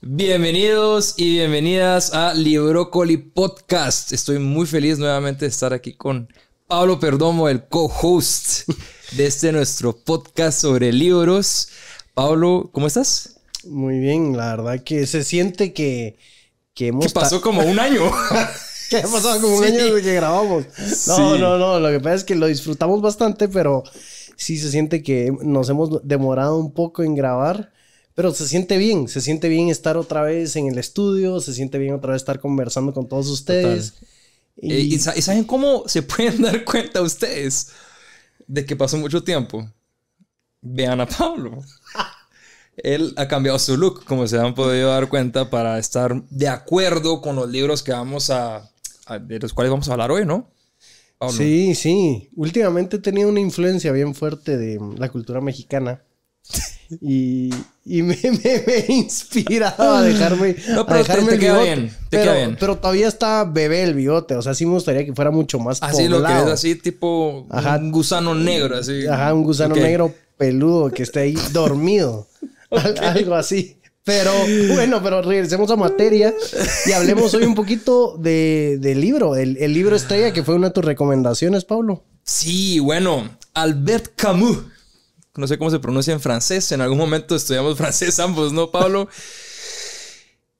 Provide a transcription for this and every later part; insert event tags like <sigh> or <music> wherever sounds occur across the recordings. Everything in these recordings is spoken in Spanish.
Bienvenidos y bienvenidas a Librocoli Podcast. Estoy muy feliz nuevamente de estar aquí con Pablo Perdomo, el co-host de este nuestro podcast sobre libros. Pablo, ¿cómo estás? Muy bien, la verdad que se siente que, que hemos... ¿Qué pasó como un año? <laughs> que ha pasado como un año desde que grabamos. No, no, no, lo que pasa es que lo disfrutamos bastante, pero sí se siente que nos hemos demorado un poco en grabar. Pero se siente bien, se siente bien estar otra vez en el estudio, se siente bien otra vez estar conversando con todos ustedes. Eh, ¿Y, saben cómo se <laughs> pueden dar cuenta ustedes de que pasó mucho tiempo? Vean a Pablo. Él ha cambiado su look, como se han podido dar cuenta, para estar de acuerdo con los libros que vamos a, de los cuales vamos a hablar hoy, ¿no? Sí, sí. Últimamente he tenido una influencia bien fuerte de la cultura mexicana. <laughs> Y, y me, me, me, he inspirado a dejarme. No, pero dejarme te, queda bigote. bien. Te pero, queda bien. pero todavía está bebé el bigote. O sea, sí me gustaría que fuera mucho más Así lo poblado. querés, así tipo Ajá. un gusano negro, así. Ajá, un gusano negro peludo que esté ahí dormido. <laughs> Al- Algo así. Pero <gasps> bueno, pero regresemos a materia y hablemos hoy un poquito de, del libro, el, el libro estrella que fue una de tus recomendaciones, Pablo. Sí, bueno, Albert Camus. No sé cómo se pronuncia en francés. En algún momento estudiamos <laughs> francés ambos, ¿no, Pablo?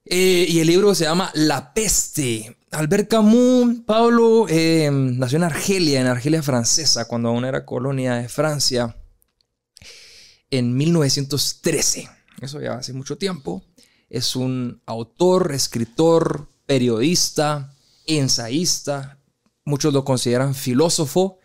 Eh, y el libro se llama La peste. Albert Camus, Pablo, eh, nació en Argelia, en Argelia francesa, cuando aún era colonia de Francia, en 1913. Eso ya hace mucho tiempo. Es un autor, escritor, periodista, ensayista. Muchos lo consideran filósofo.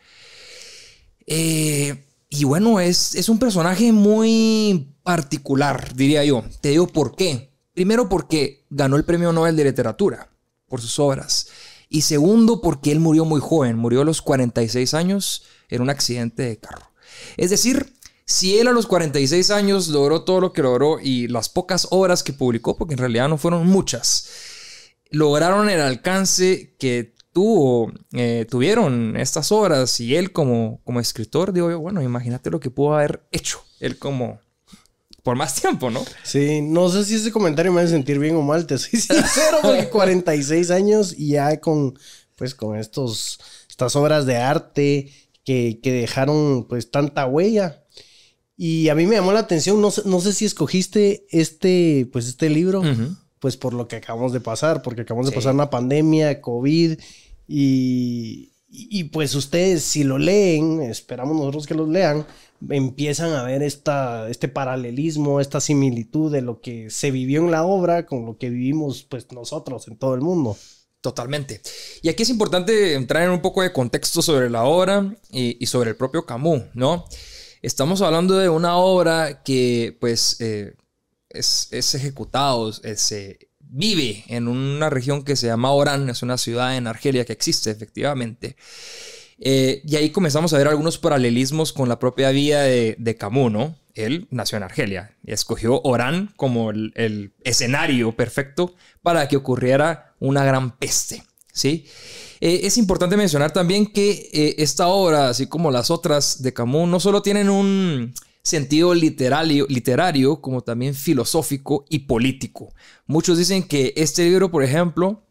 Eh, y bueno, es, es un personaje muy particular, diría yo. Te digo por qué. Primero porque ganó el Premio Nobel de Literatura por sus obras. Y segundo porque él murió muy joven, murió a los 46 años en un accidente de carro. Es decir, si él a los 46 años logró todo lo que logró y las pocas obras que publicó, porque en realidad no fueron muchas, lograron el alcance que tuvo, eh, tuvieron estas obras y él como, como escritor, digo yo, bueno, imagínate lo que pudo haber hecho él como por más tiempo, ¿no? Sí, no sé si ese comentario me hace sentir bien o mal, te soy <laughs> sincero, porque 46 años y ya con, pues, con estos, estas obras de arte que, que dejaron, pues, tanta huella. Y a mí me llamó la atención, no sé, no sé si escogiste este, pues, este libro, Ujú. pues, por lo que acabamos de pasar, porque acabamos de Sí. pasar una pandemia, COVID, y, y, pues ustedes, si lo leen, esperamos nosotros que los lean, empiezan a ver esta, este paralelismo, esta similitud de lo que se vivió en la obra con lo que vivimos pues nosotros en todo el mundo. Totalmente. Y aquí es importante entrar en un poco de contexto sobre la obra y, y sobre el propio Camus, ¿no? Estamos hablando de una obra que pues eh, es, es se vive en una región que se llama Orán, es una ciudad en Argelia que existe efectivamente. Eh, y ahí comenzamos a ver algunos paralelismos con la propia vida de, de Camus, ¿no? Él nació en Argelia y escogió Orán como el escenario perfecto para que ocurriera una gran peste, ¿sí? Eh, es importante mencionar también que eh, esta obra, así como las otras de Camus, no solo tienen un sentido literario, literario como también filosófico y político. Muchos dicen que este libro, por ejemplo,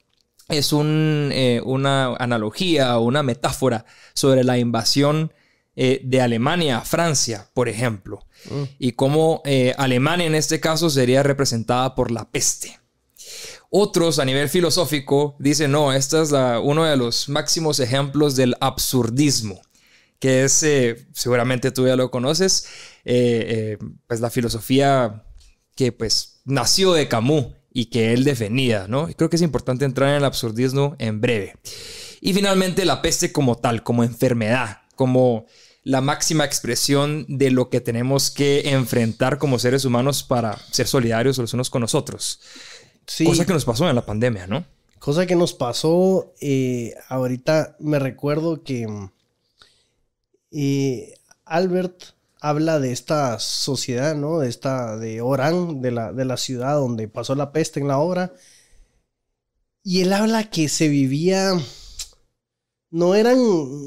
es un, eh, una analogía o una metáfora sobre la invasión eh, de Alemania a Francia, por ejemplo, y cómo eh, Alemania en este caso sería representada por la peste. Otros a nivel filosófico dicen, no, este es uno de los máximos ejemplos del absurdismo, que es, eh, seguramente tú ya lo conoces, eh, eh, pues la filosofía que pues nació de Camus y que él defendía, ¿no? Creo que es importante entrar en el absurdismo en breve. Y finalmente la peste como tal, como enfermedad, como la máxima expresión de lo que tenemos que enfrentar como seres humanos para ser solidarios los unos con los otros. Sí, Cosa que nos pasó en la pandemia, ¿no? cosa que nos pasó eh, ahorita, me recuerdo que eh, Albert habla de esta sociedad, ¿no? De esta, de Orán, de la, de la ciudad donde pasó la peste en la obra. Y él habla que se vivía no eran,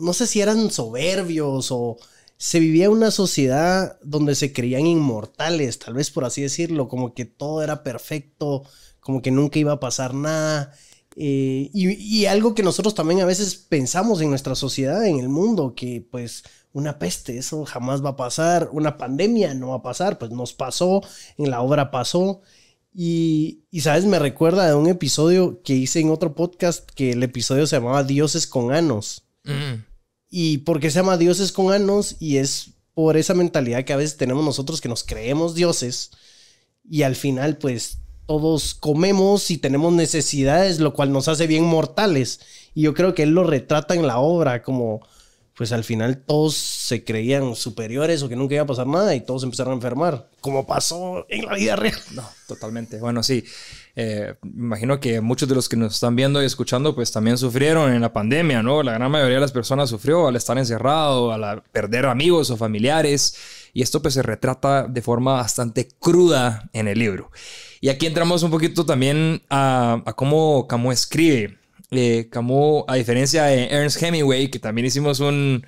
no sé si eran soberbios o se vivía una sociedad donde se creían inmortales, tal vez por así decirlo, como que todo era perfecto, como que nunca iba a pasar nada. Eh, y, y, algo que nosotros también a veces pensamos en nuestra sociedad, en el mundo, que pues una peste, eso jamás va a pasar, una pandemia no va a pasar, pues nos pasó, en la obra pasó. Y, y, sabes, me recuerda de un episodio que hice en otro podcast que el episodio se llamaba Dioses con Anos. Mm. ¿Y por qué se llama Dioses con Anos? Y es por esa mentalidad que a veces tenemos nosotros que nos creemos dioses y al final pues todos comemos y tenemos necesidades, lo cual nos hace bien mortales. Y yo creo que él lo retrata en la obra como pues al final todos se creían superiores o que nunca iba a pasar nada y todos empezaron a enfermar, como pasó en la vida real. No, totalmente. Bueno, sí. Eh, imagino que muchos de los que nos están viendo y escuchando, pues también sufrieron en la pandemia, ¿no? La gran mayoría de las personas sufrió al estar encerrado, al perder amigos o familiares. Y esto pues se retrata de forma bastante cruda en el libro. Y aquí entramos un poquito también a, a cómo Camus escribe. Eh, Camus, a diferencia de Ernst Hemingway, que también hicimos un,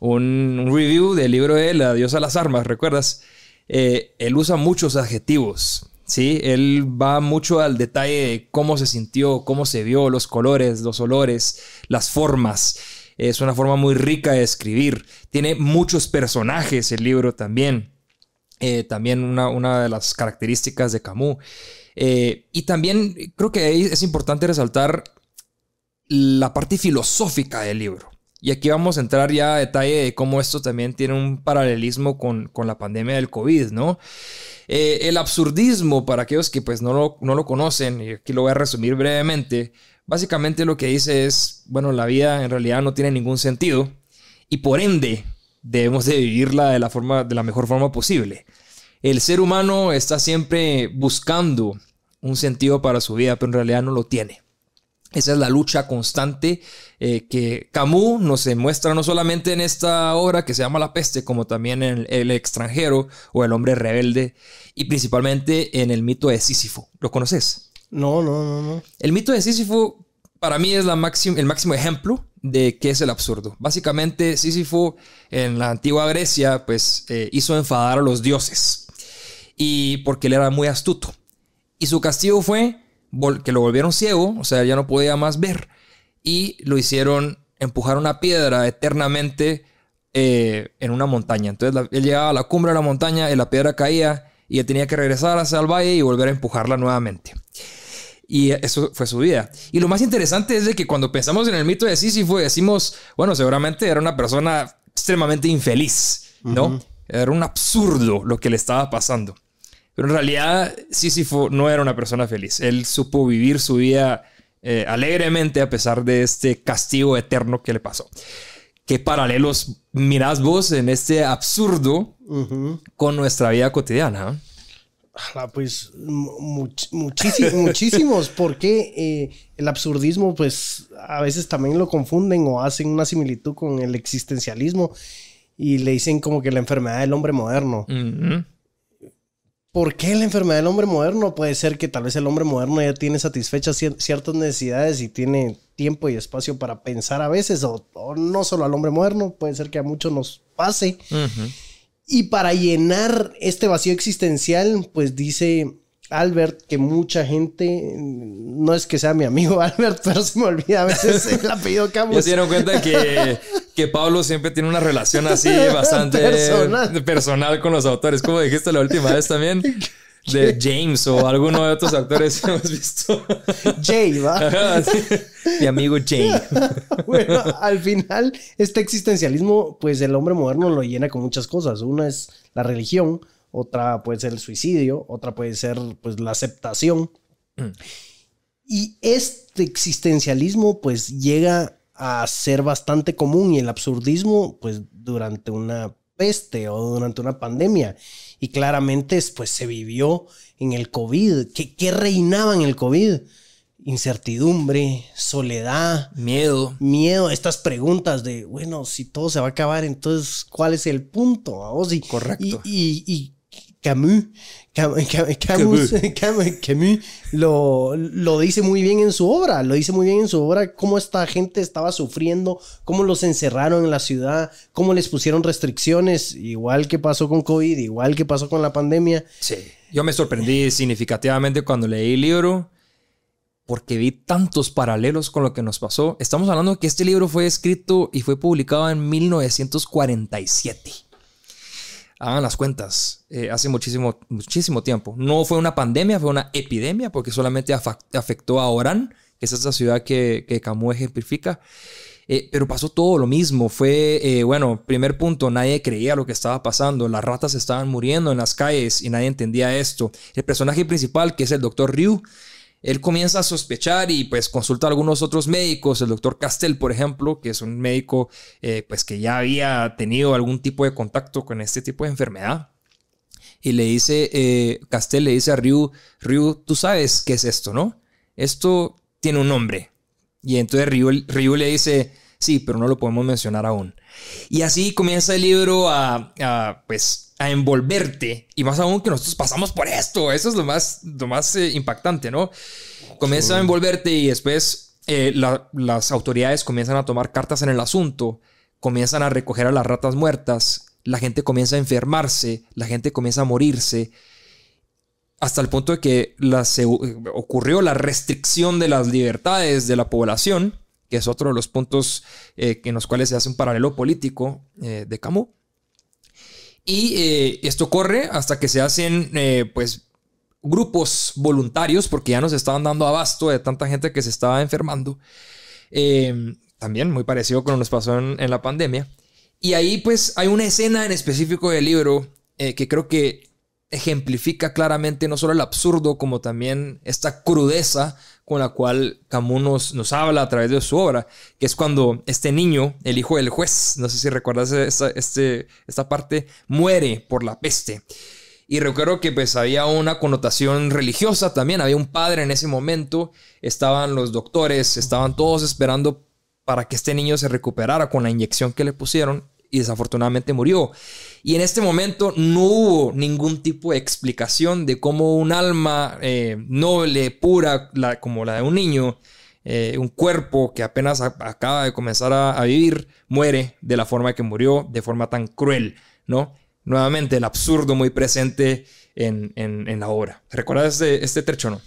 review del libro de La diosa de las armas, ¿recuerdas? Eh, él usa muchos adjetivos, ¿sí? Él va mucho al detalle de cómo se sintió, cómo se vio, los colores, los olores, las formas. Es una forma muy rica de escribir. Tiene muchos personajes el libro también. Eh, también una, una, de las características de Camus. y también creo que es importante resaltar la parte filosófica del libro. Y aquí vamos a entrar ya a detalle de cómo esto también tiene un paralelismo con, la pandemia del COVID, ¿no? Eh, el absurdismo, para aquellos que pues no lo, no lo conocen, y aquí lo voy a resumir brevemente, básicamente lo que dice es, bueno, la vida en realidad no tiene ningún sentido y por ende debemos de vivirla de la, forma, de la mejor forma posible. El ser humano está siempre buscando un sentido para su vida, pero en realidad no lo tiene. Esa es la lucha constante eh, que Camus nos muestra no solamente en esta obra que se llama La peste, como también en El extranjero o El hombre rebelde, y principalmente en el mito de Sísifo. ¿Lo conoces? No, no, no, no. El mito de Sísifo para mí es la el máximo ejemplo de qué es el absurdo. Básicamente, Sísifo en la antigua Grecia pues eh, hizo enfadar a los dioses y porque él era muy astuto. Y su castigo fue que lo volvieron ciego, o sea, ya no podía más ver, y lo hicieron empujar una piedra eternamente eh, en una montaña. Entonces él llegaba a la cumbre de la montaña y la piedra caía y él tenía que regresar hacia el valle y volver a empujarla nuevamente. Y eso fue su vida. Y lo más interesante es de que cuando pensamos en el mito de Sísifo decimos, bueno, seguramente era una persona extremadamente infeliz, ¿no? Era un absurdo lo que le estaba pasando. Pero en realidad Sísifo no era una persona feliz. Él supo vivir su vida eh, alegremente a pesar de este castigo eterno que le pasó. ¿Qué paralelos mirás vos en este absurdo con nuestra vida cotidiana? Pues <laughs> muchísimos, porque eh, el absurdismo pues a veces también lo confunden o hacen una similitud con el existencialismo y le dicen como que la enfermedad del hombre moderno. ¿Por qué la enfermedad del hombre moderno? Puede ser que tal vez el hombre moderno ya tiene satisfechas ciertas necesidades y tiene tiempo y espacio para pensar a veces, o, no solo al hombre moderno, puede ser que a muchos nos pase. Y para llenar este vacío existencial, pues dice Albert que mucha gente, no es que sea mi amigo <laughs> Albert, pero se me olvida a veces el <laughs> apellido Camus. Ya se dieron cuenta que, que Pablo siempre tiene una relación así <laughs> bastante personal. con los autores. Como dijiste la última vez también. De James o alguno de otros actores que hemos visto. Jay, ¿va? Mi amigo Jay. <laughs> bueno, al final, este existencialismo, pues el hombre moderno lo llena con muchas cosas. Una es la religión, otra puede ser el suicidio, otra puede ser pues la aceptación. Mm. Y este existencialismo pues llega a ser bastante común y el absurdismo pues durante una peste o durante una pandemia. Y claramente pues se vivió en el COVID. ¿Qué, qué reinaba en el COVID? incertidumbre, soledad, miedo. Miedo, estas preguntas de, bueno, si todo se va a acabar, entonces, ¿cuál es el punto? Correcto. y, Camus, Camus, <laughs> Camus, lo, lo, dice muy bien en su obra, lo dice muy bien en su obra, cómo esta gente estaba sufriendo, cómo los encerraron en la ciudad, cómo les pusieron restricciones, igual que pasó con COVID, igual que pasó con la pandemia. Sí, yo me sorprendí significativamente cuando leí el libro porque vi tantos paralelos con lo que nos pasó. Estamos hablando de que este libro fue escrito y fue publicado en 1947 hagan las cuentas, eh, hace muchísimo, muchísimo tiempo. No fue una pandemia, fue una epidemia, porque solamente afectó a Orán, que es esta ciudad que, que Camus ejemplifica. Eh, pero pasó todo lo mismo. Fue, eh, bueno, primer punto, nadie creía lo que estaba pasando. Las ratas estaban muriendo en las calles y nadie entendía esto. El personaje principal, que es el doctor Ryu, él comienza a sospechar y pues consulta a algunos otros médicos, el doctor Castell, por ejemplo, que es un médico eh, pues que ya había tenido algún tipo de contacto con este tipo de enfermedad. Y le dice, eh, Castell le dice a Ryu, Ryu, tú sabes qué es esto, ¿no? Esto tiene un nombre. Y entonces Ryu, Ryu le dice, sí, pero no lo podemos mencionar aún. Y así comienza el libro a, a pues a envolverte. Y más aún que nosotros pasamos por esto. Eso es lo más, lo más eh, impactante, ¿no? Comienza a envolverte y después eh, las autoridades comienzan a tomar cartas en el asunto, comienzan a recoger a las ratas muertas, la gente comienza a enfermarse, la gente comienza a morirse, hasta el punto de que ocurrió la restricción de las libertades de la población, que es otro de los puntos eh, en los cuales se hace un paralelo político de Camus. Y eh, esto corre hasta que se hacen, eh, pues, grupos voluntarios, porque ya nos estaban dando abasto de tanta gente que se estaba enfermando. Eh, también muy parecido con lo que nos pasó en, en, la pandemia. Y ahí, pues, hay una escena en específico del libro que creo que ejemplifica claramente no solo el absurdo, como también esta crudeza con la cual Camus nos, habla a través de su obra, que es cuando este niño, el hijo del juez, no sé si recuerdas esta, esta parte, muere por la peste. Y recuerdo que pues había una connotación religiosa también, había un padre en ese momento, estaban los doctores, estaban todos esperando para que este niño se recuperara con la inyección que le pusieron y desafortunadamente murió. Y en este momento no hubo ningún tipo de explicación de cómo un alma eh, noble, pura, como la de un niño, eh, un cuerpo que apenas acaba de comenzar a, vivir, muere de la forma que murió, de forma tan cruel, ¿no? Nuevamente el absurdo muy presente en, la obra. ¿Recuerdas este, este trecho, no?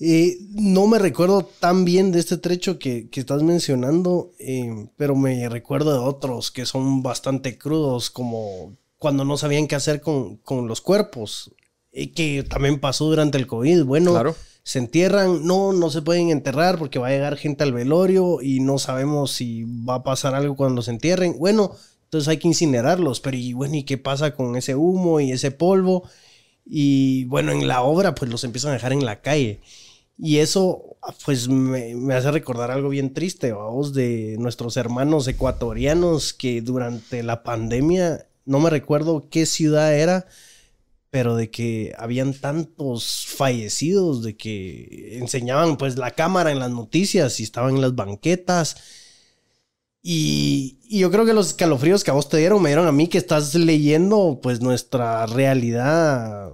Eh, no me recuerdo tan bien de este trecho que, estás mencionando, eh, pero me recuerdo de otros que son bastante crudos, como cuando no sabían qué hacer con, los cuerpos, y que también pasó durante el COVID. Bueno, se entierran, no, no se pueden enterrar porque va a llegar gente al velorio y no sabemos si va a pasar algo cuando se entierren. Bueno, entonces hay que incinerarlos, pero y bueno, ¿y qué pasa con ese humo y ese polvo? Y bueno, en la obra pues los empiezan a dejar en la calle. Y eso, pues, me, hace recordar algo bien triste, vamos, de nuestros hermanos ecuatorianos que durante la pandemia, no me recuerdo qué ciudad era, pero de que habían tantos fallecidos, de que enseñaban pues la cámara en las noticias y estaban en las banquetas. Y, yo creo que los escalofríos que a vos te dieron me dieron a mí que estás leyendo pues nuestra realidad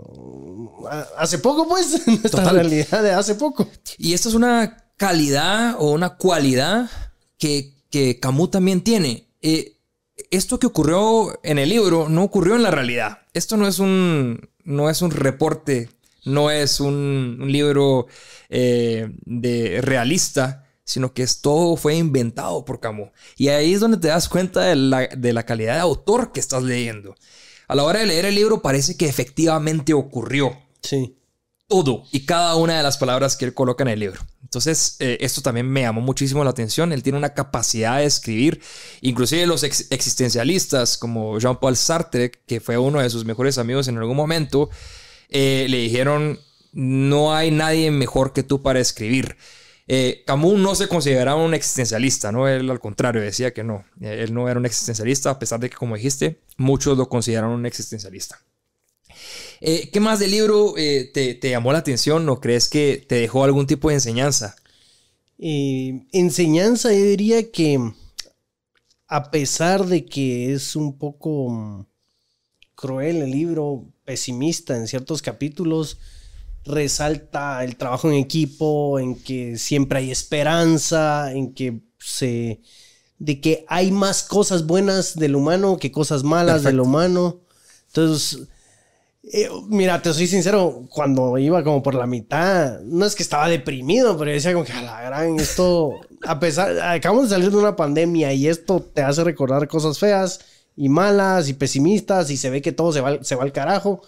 hace poco pues, <laughs> nuestra realidad de hace poco. Y esto es una calidad o una cualidad que, que Camus también tiene. Eh, esto que ocurrió en el libro no ocurrió en la realidad. Esto no es un, no es un reporte, no es un, libro eh, de realista sino que todo fue inventado por Camus. Y ahí es donde te das cuenta de la, calidad de autor que estás leyendo. A la hora de leer el libro parece que efectivamente ocurrió. Sí. Todo y cada una de las palabras que él coloca en el libro. Entonces, eh, esto también me llamó muchísimo la atención. Él tiene una capacidad de escribir. Inclusive los existencialistas como Jean-Paul Sartre, que fue uno de sus mejores amigos en algún momento, eh, le dijeron, no hay nadie mejor que tú para escribir. Eh, Camus no se consideraba un existencialista, ¿no? Él al contrario decía que no, eh, él no era un existencialista, a pesar de que, como dijiste, muchos lo consideran un existencialista. Eh, ¿Qué más del libro te, llamó la atención o crees que te dejó algún tipo de enseñanza? enseñanza, yo diría que a pesar de que es un poco cruel el libro, pesimista en ciertos capítulos. Resalta el trabajo en equipo, en que siempre hay esperanza, en que se. de que hay más cosas buenas del humano que cosas malas del humano. Entonces eh, mira, te soy sincero, cuando iba como por la mitad, no es que estaba deprimido, pero yo decía como que a la gran, esto, a pesar, acabamos de salir de una pandemia y esto te hace recordar cosas feas y malas y pesimistas y se ve que todo se va, se va al carajo,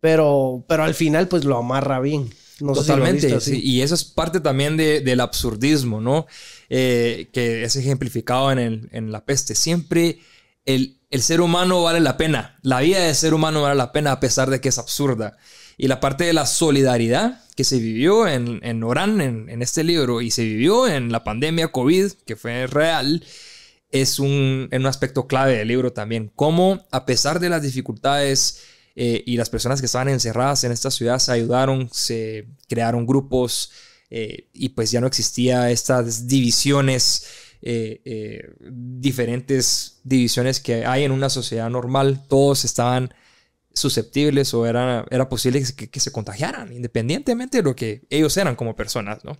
pero, pero al final pues lo amarra bien. Totalmente, y eso es parte también del absurdismo, ¿no? Eh, que es ejemplificado en, en la peste. Siempre el, ser humano vale la pena. La vida del ser humano vale la pena a pesar de que es absurda. Y la parte de la solidaridad que se vivió en, en Orán, en, este libro, y se vivió en la pandemia COVID, que fue real, es un, un aspecto clave del libro también. Cómo, a pesar de las dificultades eh, y las personas que estaban encerradas en esta ciudad se ayudaron, se crearon grupos eh, y pues ya no existía estas divisiones eh, diferentes divisiones que hay en una sociedad normal, todos estaban susceptibles o era, era posible que, se contagiaran, independientemente de lo que ellos eran como personas, ¿no?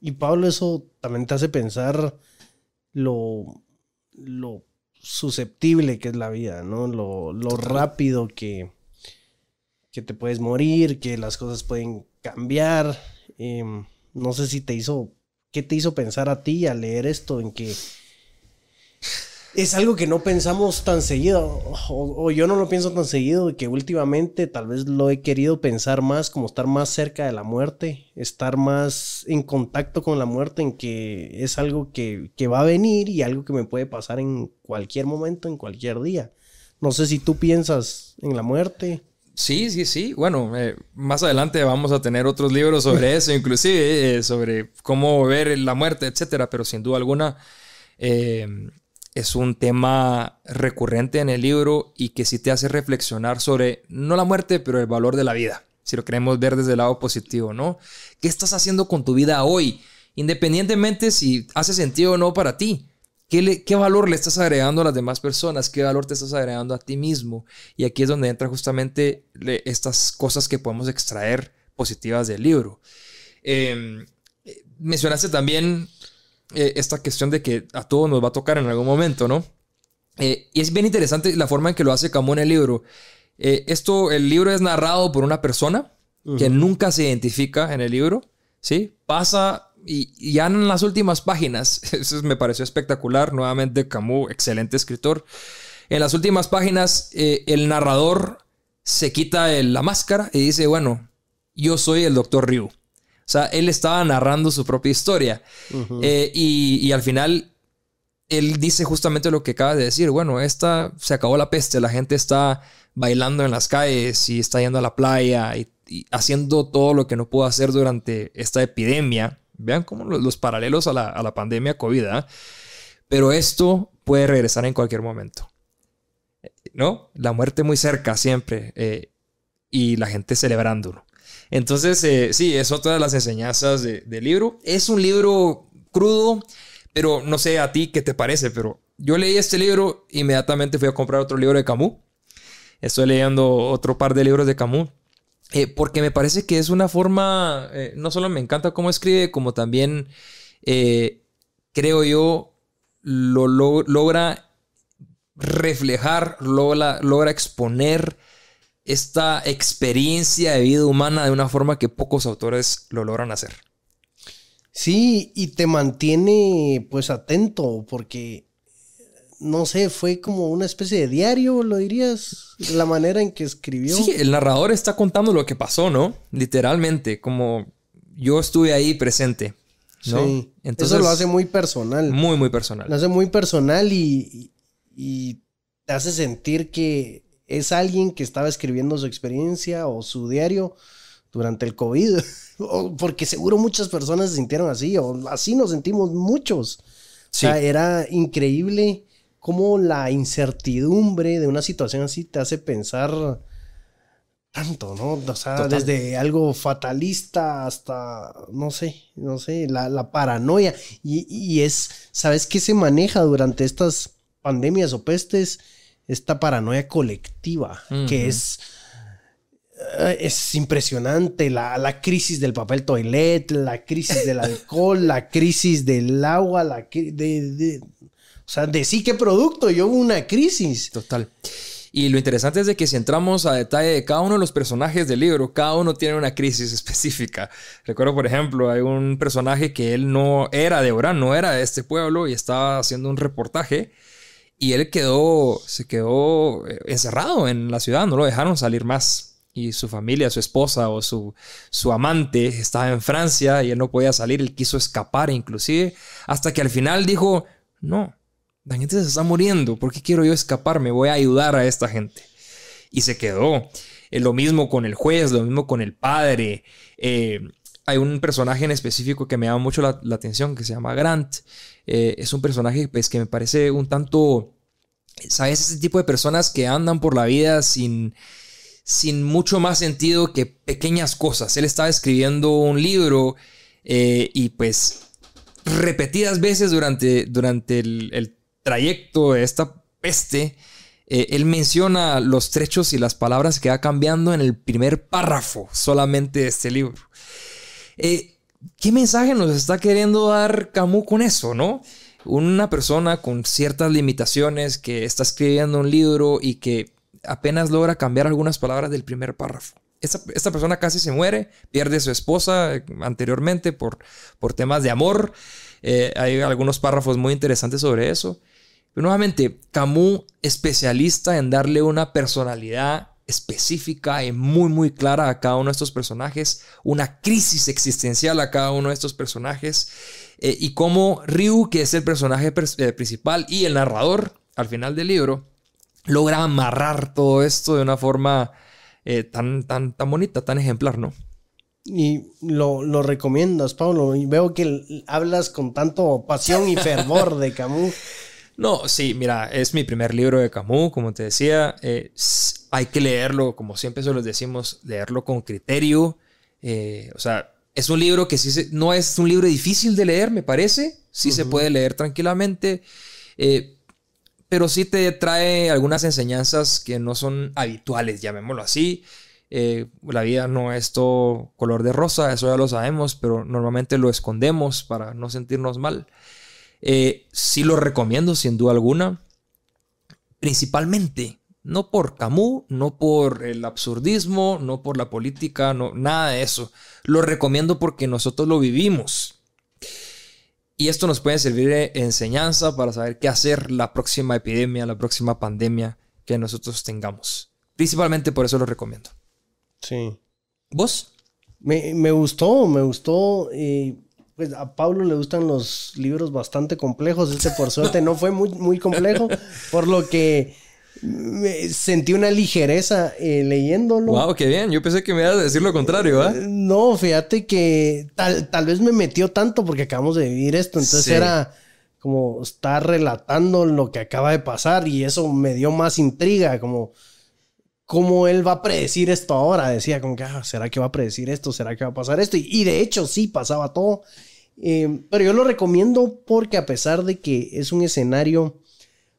Y Pablo, eso también te hace pensar lo, lo susceptible que es la vida, ¿no? Lo, rápido que, que te puedes morir, que las cosas pueden cambiar. Em, no sé si te hizo ¿Qué te hizo pensar a ti al leer esto en que es algo que no pensamos tan seguido, o, yo no lo pienso tan seguido, que últimamente tal vez lo he querido pensar más, como estar más cerca de la muerte, estar más en contacto con la muerte, en que es algo que, que va a venir y algo que me puede pasar en cualquier momento, en cualquier día. No sé si tú piensas en la muerte. Sí, sí, sí. Bueno, eh, más adelante vamos a tener otros libros sobre eso, <laughs> inclusive eh, sobre cómo ver la muerte, etcétera. Pero sin duda alguna eh, es un tema recurrente en el libro y que sí te hace reflexionar sobre no la muerte, pero el valor de la vida. Si lo queremos ver desde el lado positivo, ¿no? ¿Qué estás haciendo con tu vida hoy? Independientemente si hace sentido o no para ti. ¿Qué, valor le estás agregando a las demás personas? ¿Qué valor te estás agregando a ti mismo? Y aquí es donde entra justamente estas cosas que podemos extraer positivas del libro. Em, mencionaste también eh, esta cuestión de que a todos nos va a tocar en algún momento, ¿no? Eh, y es bien interesante la forma en que lo hace Camus en el libro. Eh, esto, el libro es narrado por una persona que nunca se identifica en el libro, ¿sí? Pasa y, ya en las últimas páginas, <laughs> eso me pareció espectacular, nuevamente Camus, excelente escritor, en las últimas páginas eh, el narrador se quita la máscara y dice, bueno, yo soy el doctor Ryu. O sea, él estaba narrando su propia historia. Eh, y, y, al final, él dice justamente lo que acaba de decir. Bueno, esta se acabó la peste, la gente está bailando en las calles y está yendo a la playa y, y haciendo todo lo que no pudo hacer durante esta epidemia. Vean cómo los, paralelos a la, pandemia COVID. ¿ah? Pero esto puede regresar en cualquier momento. ¿No? La muerte muy cerca siempre. Eh, y la gente celebrándolo. Entonces, eh, sí, es otra de las enseñanzas del libro. Es un libro crudo, pero no sé a ti qué te parece, pero yo leí este libro, inmediatamente fui a comprar otro libro de Camus. Estoy leyendo otro par de libros de Camus. Eh, porque me parece que es una forma, eh, no solo me encanta cómo escribe, como también eh, creo yo lo, logra reflejar, logra, logra exponer esta experiencia de vida humana de una forma que pocos autores lo logran hacer. Sí, y te mantiene pues atento porque no sé, fue como una especie de diario, lo dirías, la manera en que escribió. Sí, el narrador está contando lo que pasó, ¿no? Literalmente, como yo estuve ahí presente. ¿no? Sí, Entonces, eso lo hace muy personal. Muy, muy personal. Lo hace muy personal y, y te hace sentir que es alguien que estaba escribiendo su experiencia o su diario durante el COVID. <laughs> Porque seguro muchas personas se sintieron así, o así nos sentimos muchos. O sea, era increíble cómo la incertidumbre de una situación así te hace pensar tanto, ¿no? O sea, desde algo fatalista hasta, no sé, no sé, la, paranoia. Y, es, ¿sabes qué se maneja durante estas pandemias o pestes? Esta paranoia colectiva, que es, eh, es impresionante. La, crisis del papel toilet, la crisis del <laughs> alcohol, la crisis del agua, la de, o sea, de sí qué producto, yo hubo una crisis. Total. Y lo interesante es de que si entramos a detalle de cada uno de los personajes del libro, cada uno tiene una crisis <laughs> específica. Recuerdo, por ejemplo, hay un personaje que él no era de Orán, no era de este pueblo y estaba haciendo un reportaje y él quedó, se quedó eh, encerrado en la ciudad, no lo dejaron salir más. Y su familia, su esposa o su, su amante estaba en Francia y él no podía salir, él quiso escapar inclusive, hasta que al final dijo, no, la gente se está muriendo, ¿por qué quiero yo escaparme? Voy a ayudar a esta gente. Y se quedó. Eh, lo mismo con el juez, lo mismo con el padre. Eh, hay un personaje en específico que me llama mucho la, atención, que se llama Grant. Eh, es un personaje pues, que me parece un tanto, ¿sabes? Ese tipo de personas que andan por la vida sin, sin mucho más sentido que pequeñas cosas. Él estaba escribiendo un libro y pues repetidas veces durante, durante el, el trayecto de esta peste, eh, él menciona los trechos y las palabras que va cambiando en el primer párrafo solamente de este libro. Eh, ¿Qué mensaje nos está queriendo dar Camus con eso, no? Una persona con ciertas limitaciones que está escribiendo un libro y que apenas logra cambiar algunas palabras del primer párrafo. Esta, persona casi se muere, pierde a su esposa eh, anteriormente por, por temas de amor. hay algunos párrafos muy interesantes sobre eso. Nuevamente, Camus, especialista en darle una personalidad específica y muy muy clara a cada uno de estos personajes, una crisis existencial a cada uno de estos personajes, eh, y cómo Ryu, que es el personaje eh, principal y el narrador al final del libro, logra amarrar todo esto de una forma eh, tan, tan, tan bonita, tan ejemplar, ¿no? Y lo, lo recomiendas, Pablo, y veo que hablas con tanto pasión y fervor de Camus. <laughs> No, sí, mira, es mi primer libro de Camus, como te decía. Eh, hay que leerlo, como siempre se los decimos, leerlo con criterio. Eh, o sea, es un libro que sí no es un libro difícil de leer, me parece. Sí se puede leer tranquilamente. Eh, pero sí te trae algunas enseñanzas que no son habituales, llamémoslo así. la vida no es todo color de rosa, eso ya lo sabemos, pero normalmente lo escondemos para no sentirnos mal. Eh, sí lo recomiendo, sin duda alguna. Principalmente, no por Camus, no por el absurdismo, no por la política, no, nada de eso. Lo recomiendo porque nosotros lo vivimos. Y esto nos puede servir de enseñanza para saber qué hacer la próxima epidemia, la próxima pandemia que nosotros tengamos. Principalmente por eso lo recomiendo. Sí. ¿Vos? Me, me gustó, me gustó. Y pues a Pablo le gustan los libros bastante complejos. Este, por suerte, no fue muy, muy complejo, <laughs> por lo que sentí una ligereza eh, leyéndolo. Wow, qué bien. Yo pensé que me ibas a decir lo contrario, ¿ah? No, fíjate que tal, tal vez me metió tanto porque acabamos de vivir esto. Entonces era como estar relatando lo que acaba de pasar y eso me dio más intriga, como cómo él va a predecir esto ahora. Decía como que, ah, ¿será que va a predecir esto? ¿Será que va a pasar esto? Y, de hecho sí pasaba todo. Eh, pero yo lo recomiendo porque a pesar de que es un escenario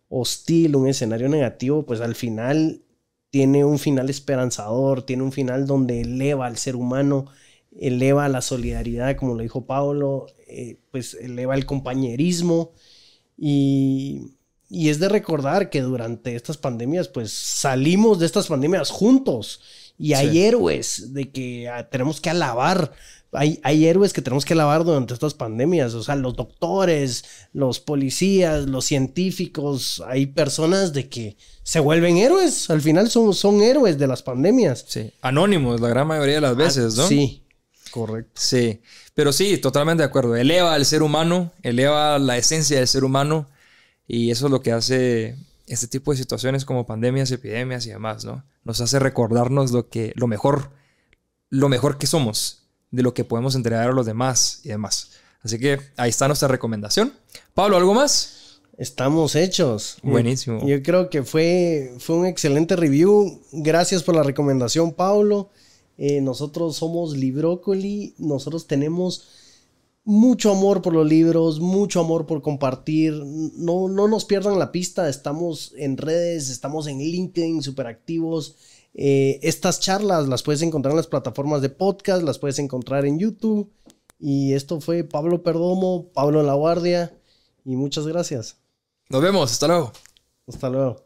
hostil, un escenario negativo, pues al final tiene un final esperanzador, tiene un final donde eleva al ser humano, eleva la solidaridad, como lo dijo Pablo, eh, pues eleva el compañerismo y y es de recordar que durante estas pandemias, pues salimos de estas pandemias juntos. Y hay héroes de que ah, tenemos que alabar. Hay, hay, héroes que tenemos que alabar durante estas pandemias. O sea, los doctores, los policías, los científicos. Hay personas de que se vuelven héroes. Al final son, son héroes de las pandemias. Sí. Anónimos la gran mayoría de las veces, ¿no? Sí. Correcto. Sí. Pero sí, totalmente de acuerdo. Eleva al ser humano, eleva la esencia del ser humano y eso es lo que hace este tipo de situaciones como pandemias, epidemias y demás, ¿no? Nos hace recordarnos lo que lo mejor lo mejor que somos, de lo que podemos entregar a los demás y demás. Así que ahí está nuestra recomendación. Pablo, ¿algo más? Estamos hechos. Buenísimo. Yo creo que fue, fue un excelente review. Gracias por la recomendación, Pablo. Eh, nosotros somos Librócoli. Nosotros tenemos mucho amor por los libros, mucho amor por compartir. No, no nos pierdan la pista, estamos en redes, estamos en LinkedIn, súper activos. Eh, estas charlas las puedes encontrar en las plataformas de podcast, las puedes encontrar en YouTube. Y esto fue Pablo Perdomo, Pablo La Guardia, y muchas gracias. Nos vemos, hasta luego. Hasta luego.